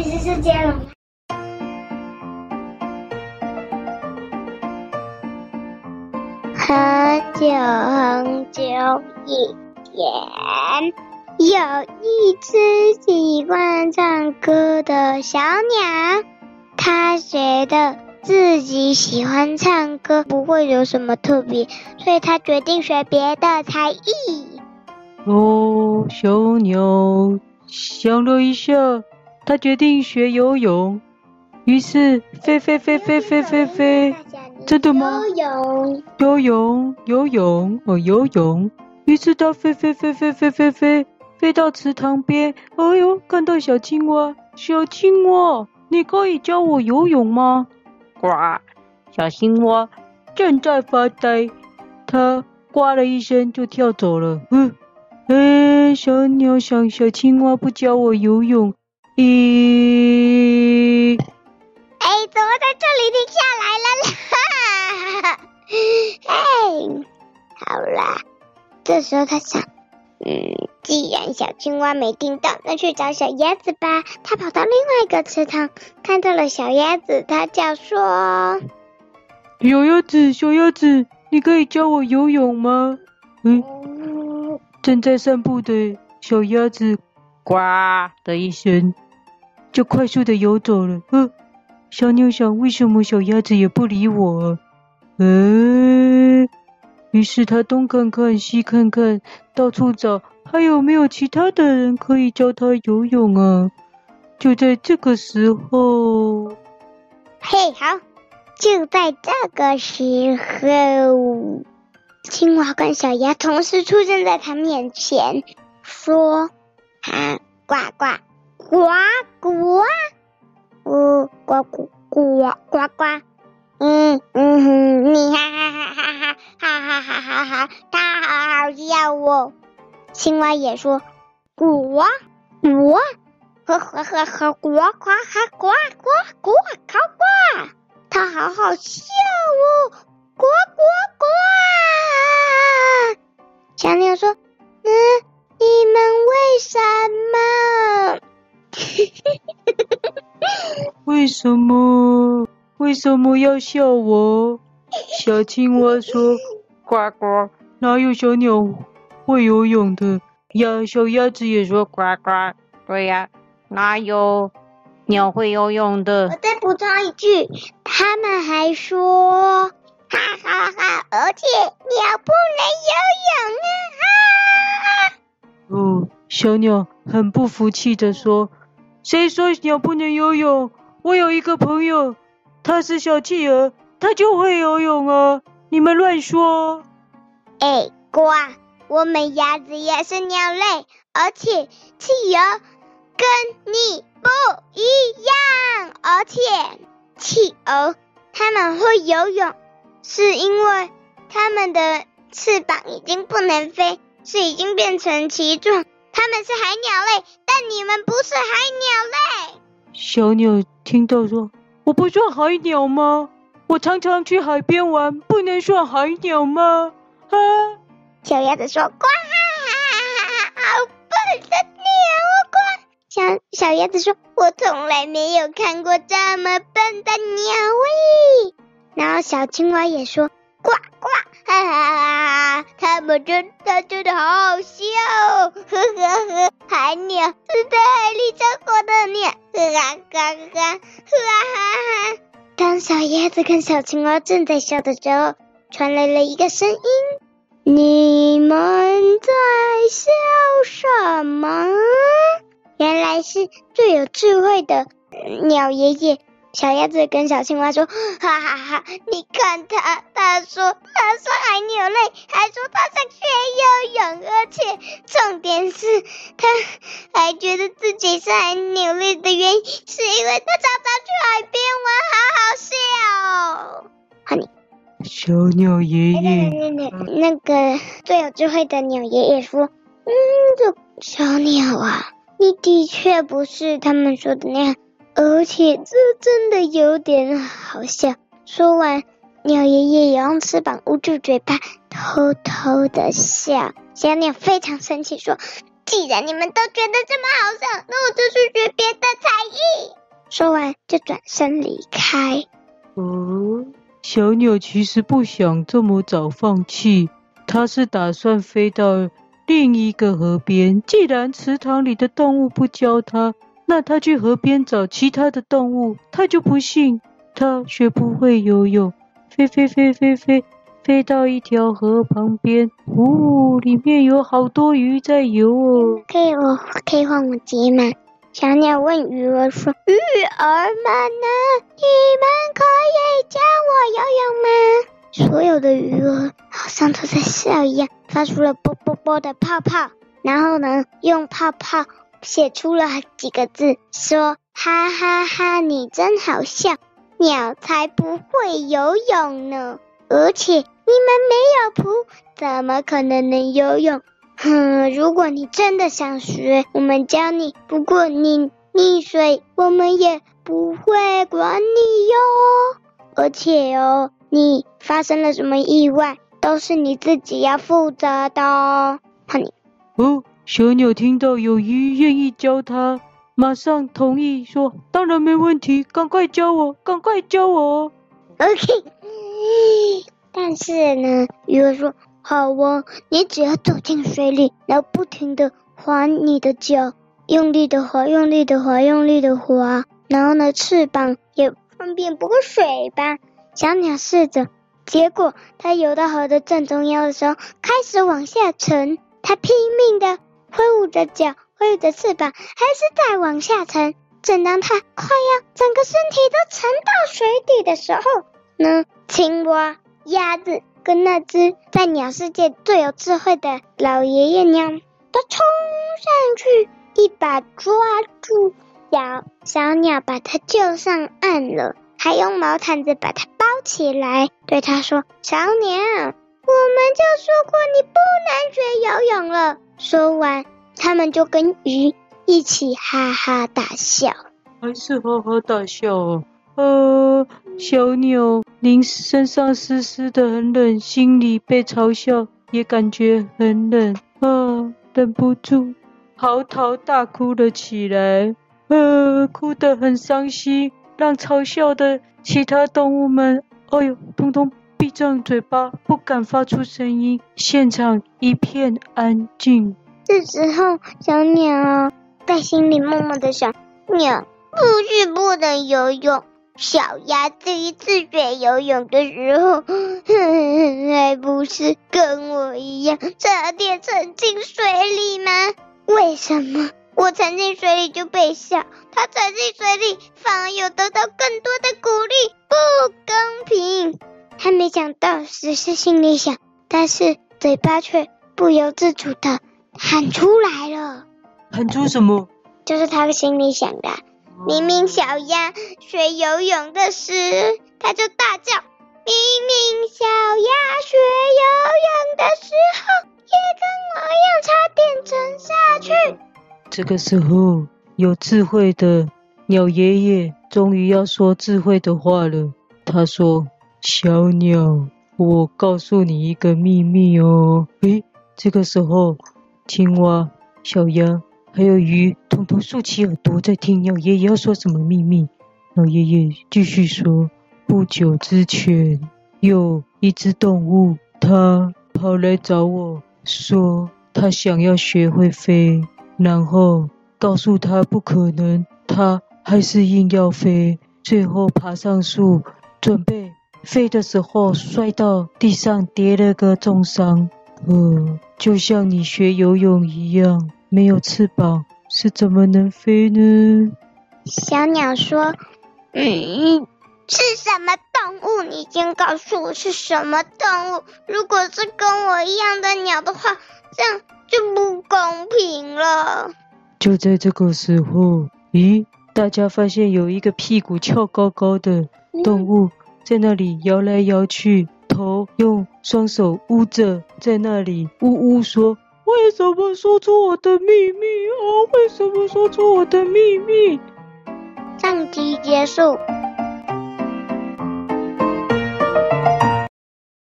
其实是接龙。很久很久以前，有一只喜欢唱歌的小鸟，它觉得自己喜欢唱歌不会有什么特别，所以它决定学别的才艺。哦，小鸟想了一下，它决定学游泳。于是飞飞飞飞飞飞飞，真的吗？游泳，游泳，游泳，哦，游泳。于是他飞飞飞飞飞飞飞，飞到池塘边。哎呦，看到小青蛙，小青蛙，你可以教我游泳吗？呱，小青蛙正在发呆，它呱了一声就跳走了。嗯。哎，小鸟想小青蛙不教我游泳，咦？哎，怎么在这里停下来了啦？哎，好啦，这时候他想，嗯，既然小青蛙没听到，那去找小鸭子吧。他跑到另外一个池塘，看到了小鸭子，他叫说：“小鸭子，小鸭子，你可以教我游泳吗？”嗯。正在散步的小鸭子，呱的一声，就快速的游走了。呃，小鸟想，为什么小鸭子也不理我啊？呃，于是它东看看，西看看，到处找，还有没有其他的人可以教它游泳啊？就在这个时候，嘿，好，就在这个时候。青蛙跟小鸭同时出现在他面前，说：“啊，呱呱呱呱，嗯，呱呱呱呱呱，嗯嗯哼，你哈哈哈哈哈哈哈哈哈哈，他好好笑哦。”青蛙也说：“呱呱，呵呵呵呵，呱呱哈呱呱呱呱呱，他好好笑哦，呱呱呱。”小鸟说：“嗯，你们为什么？为什么？为什么要笑我？”小青蛙说：“呱呱，哪有小鸟会游泳的呀？”小鸭子也说：“呱呱，对呀，哪有鸟会游泳的？”我再补充一句，他们还说。哈哈哈！而且鸟不能游泳啊！哦，小鸟很不服气的说：“谁说鸟不能游泳？我有一个朋友，他是小企鹅，他就会游泳啊！你们乱说！”哎，呱，我们鸭子也是鸟类，而且企鹅跟你不一样，而且企鹅他们会游泳。是因为它们的翅膀已经不能飞，是已经变成鳍状。它们是海鸟类，但你们不是海鸟类。小鸟听到说：“我不算海鸟吗？我常常去海边玩，不能算海鸟吗？”啊，小鸭子说：“呱，好笨的鸟，呱。”小小鸭子说：“我从来没有看过这么笨的鸟喂。”然后小青蛙也说：“呱呱，哈哈哈们真他真的好好笑，呵呵呵！海鸟是在海里生活的鸟，呵哈哈哈，哈哈！”当小鸭子跟小青蛙正在笑的时候，传来了一个声音：“你们在笑什么？”原来是最有智慧的鸟爷爷。小鸭子跟小青蛙说：“ 哈哈哈！你看他，他说他是海鸟类，还说他在学游泳，而且重点是，他还觉得自己是海鸟类的原因，是因为他常常去海边玩，好好笑哦。”哈尼，小鸟爷爷，那个最有智慧的鸟爷爷说：“嗯，这小鸟啊，你的确不是他们说的那样。”而且这真的有点好笑。说完，鸟爷爷也用翅膀捂住嘴巴，偷偷的笑。小鸟非常生气，说：“既然你们都觉得这么好笑，那我就去学别的才艺。说完就转身离开。哦，小鸟其实不想这么早放弃，它是打算飞到另一个河边。既然池塘里的动物不教它，那它去河边找其他的动物。它就不信它学不会游泳，飞飞飞飞飞。飞到一条河旁边，呜，里面有好多鱼在游哦。可以，我可以换我接吗？小鸟问鱼儿说：“鱼儿们呢？你们可以教我游泳吗？”所有的鱼儿好像都在笑一样，发出了啵啵啵的泡泡，然后呢，用泡泡写出了几个字，说：“哈哈哈，你真好笑，鸟才不会游泳呢，而且。”你们没有蹼，怎么可能能游泳？哼！如果你真的想学，我们教你。不过你溺水，我们也不会管你哟。而且哦，你发生了什么意外，都是你自己要负责的哦。哈你哦，小鸟听到有鱼愿意教它，马上同意说：“当然没问题，赶快教我，赶快教我。” OK。但是呢，鱼儿说：“好啊，你只要走进水里，然后不停的划你的脚，用力的划，用力的划，用力的划，然后呢，翅膀也方便不过水吧。”小鸟试着，结果它游到河的正中央的时候，开始往下沉。它拼命的挥舞着脚，挥舞着翅膀，还是在往下沉。正当它快要整个身体都沉到水底的时候，呢，青蛙。鸭子跟那只在鸟世界最有智慧的老爷爷鸟都冲上去，一把抓住小小鸟，把它救上岸了，还用毛毯子把它包起来，对它说：“小鸟，我们就说过你不能学游泳了。”说完，他们就跟鱼一起哈哈大笑，还是哈哈大笑哦。呃，小鸟，您身上湿湿的，很冷，心里被嘲笑，也感觉很冷啊，忍不住嚎啕大哭了起来，呃，哭得很伤心，让嘲笑的其他动物们，哎呦，通通闭上嘴巴，不敢发出声音，现场一片安静。这时候，小鸟在心里默默的想：鸟不是不能游泳。小鸭第一次学游泳的时候，哼 还不是跟我一样差点沉进水里吗？为什么我沉进水里就被笑，他沉进水里反而有得到更多的鼓励？不公平！还没想到，只是心里想，但是嘴巴却不由自主的喊出来了。喊出什么？就是他心里想的。明明小鸭学游泳的时，他就大叫：“明明小鸭学游泳的时候，也跟我一样差点沉下去。”这个时候，有智慧的鸟爷爷终于要说智慧的话了。他说：“小鸟，我告诉你一个秘密哦。”诶，这个时候，青蛙、小鸭。还有鱼，统统竖起耳朵在听鸟爷爷要说什么秘密。老爷爷继续说：不久之前，有一只动物，它跑来找我说，它想要学会飞，然后告诉他不可能，它还是硬要飞。最后爬上树，准备飞的时候，摔到地上，跌了个重伤。呃，就像你学游泳一样。没有翅膀是怎么能飞呢？小鸟说：“嗯，是什么动物？你先告诉我是什么动物。如果是跟我一样的鸟的话，这样就不公平了。”就在这个时候，咦，大家发现有一个屁股翘高高的动物在那里摇来摇去，头用双手捂着，在那里呜呜说。为什么说出我的秘密啊？为什么说出我的秘密？上集结束。